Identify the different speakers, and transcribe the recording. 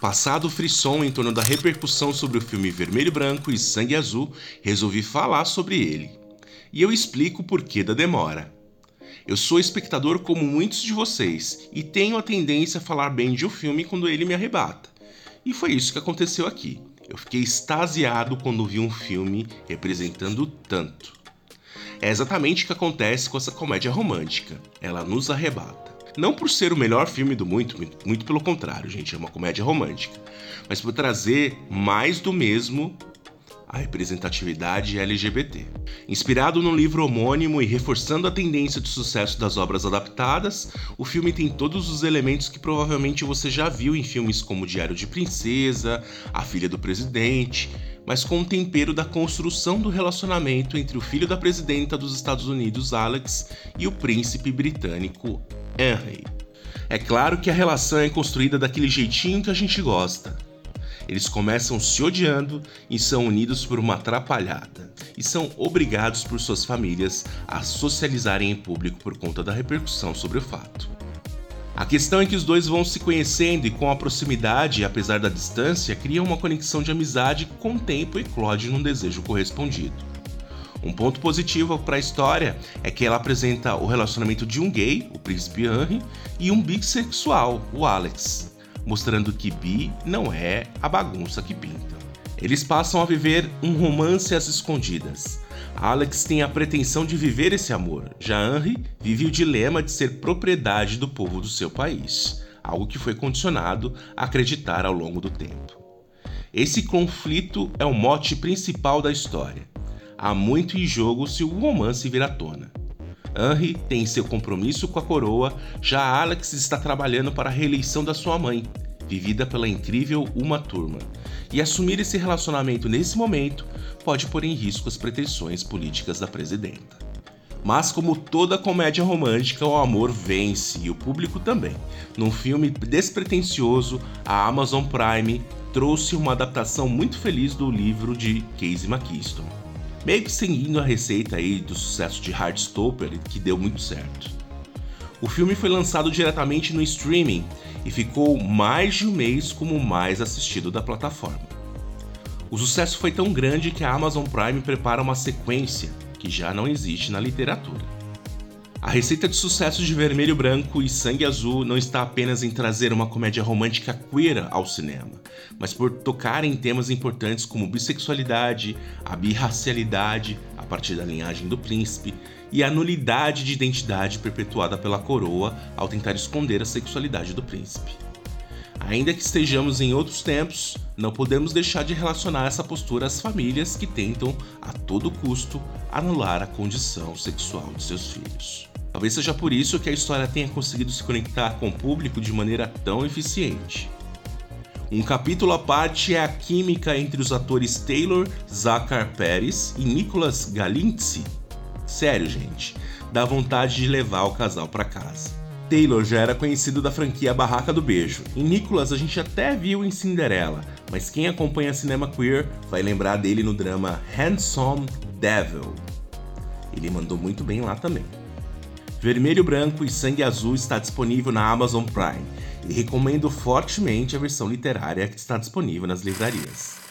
Speaker 1: Passado o frisson em torno da repercussão sobre o filme Vermelho e Branco e Sangue Azul, resolvi falar sobre ele. E eu explico o porquê da demora. Eu sou espectador como muitos de vocês e tenho a tendência a falar bem de um filme quando ele me arrebata. E foi isso que aconteceu aqui. Eu fiquei extasiado quando vi um filme representando tanto. É exatamente o que acontece com essa comédia romântica. Ela nos arrebata. Não por ser o melhor filme do muito, muito pelo contrário, gente, é uma comédia romântica, mas por trazer mais do mesmo a representatividade LGBT. Inspirado no livro homônimo e reforçando a tendência de sucesso das obras adaptadas, o filme tem todos os elementos que provavelmente você já viu em filmes como Diário de Princesa, A Filha do Presidente, mas com o tempero da construção do relacionamento entre o filho da presidenta dos Estados Unidos, Alex, e o príncipe britânico Henry. É claro que a relação é construída daquele jeitinho que a gente gosta. Eles começam se odiando e são unidos por uma atrapalhada, e são obrigados por suas famílias a socializarem em público por conta da repercussão sobre o fato. A questão é que os dois vão se conhecendo e, com a proximidade, apesar da distância, criam uma conexão de amizade com o tempo, eclode num desejo correspondido. Um ponto positivo para a história é que ela apresenta o relacionamento de um gay, o príncipe Henry, e um bissexual, o Alex, mostrando que bi não é a bagunça que pinta. Eles passam a viver um romance às escondidas. Alex tem a pretensão de viver esse amor, já Henry vive o dilema de ser propriedade do povo do seu país, algo que foi condicionado a acreditar ao longo do tempo. Esse conflito é o mote principal da história há muito em jogo se o romance vir à tona. Henry tem seu compromisso com a coroa, já Alex está trabalhando para a reeleição da sua mãe, vivida pela incrível Uma Turma, e assumir esse relacionamento nesse momento pode pôr em risco as pretensões políticas da presidenta. Mas, como toda comédia romântica, o amor vence e o público também. Num filme despretensioso, a Amazon Prime trouxe uma adaptação muito feliz do livro de Casey McKeeston meio que seguindo a receita aí do sucesso de Heartstopper, que deu muito certo. O filme foi lançado diretamente no streaming e ficou mais de um mês como o mais assistido da plataforma. O sucesso foi tão grande que a Amazon Prime prepara uma sequência que já não existe na literatura. A receita de sucesso de Vermelho Branco e Sangue Azul não está apenas em trazer uma comédia romântica queer ao cinema, mas por tocar em temas importantes como bissexualidade, a birracialidade, a partir da linhagem do príncipe, e a nulidade de identidade perpetuada pela coroa ao tentar esconder a sexualidade do príncipe. Ainda que estejamos em outros tempos, não podemos deixar de relacionar essa postura às famílias que tentam, a todo custo, anular a condição sexual de seus filhos. Talvez seja por isso que a história tenha conseguido se conectar com o público de maneira tão eficiente. Um capítulo à parte é a química entre os atores Taylor Zachar Pérez e Nicholas Galintzi. Sério, gente, dá vontade de levar o casal para casa. Taylor já era conhecido da franquia Barraca do Beijo, e Nicholas a gente até viu em Cinderela, mas quem acompanha cinema queer vai lembrar dele no drama Handsome Devil. Ele mandou muito bem lá também. Vermelho, Branco e Sangue Azul está disponível na Amazon Prime e recomendo fortemente a versão literária que está disponível nas livrarias.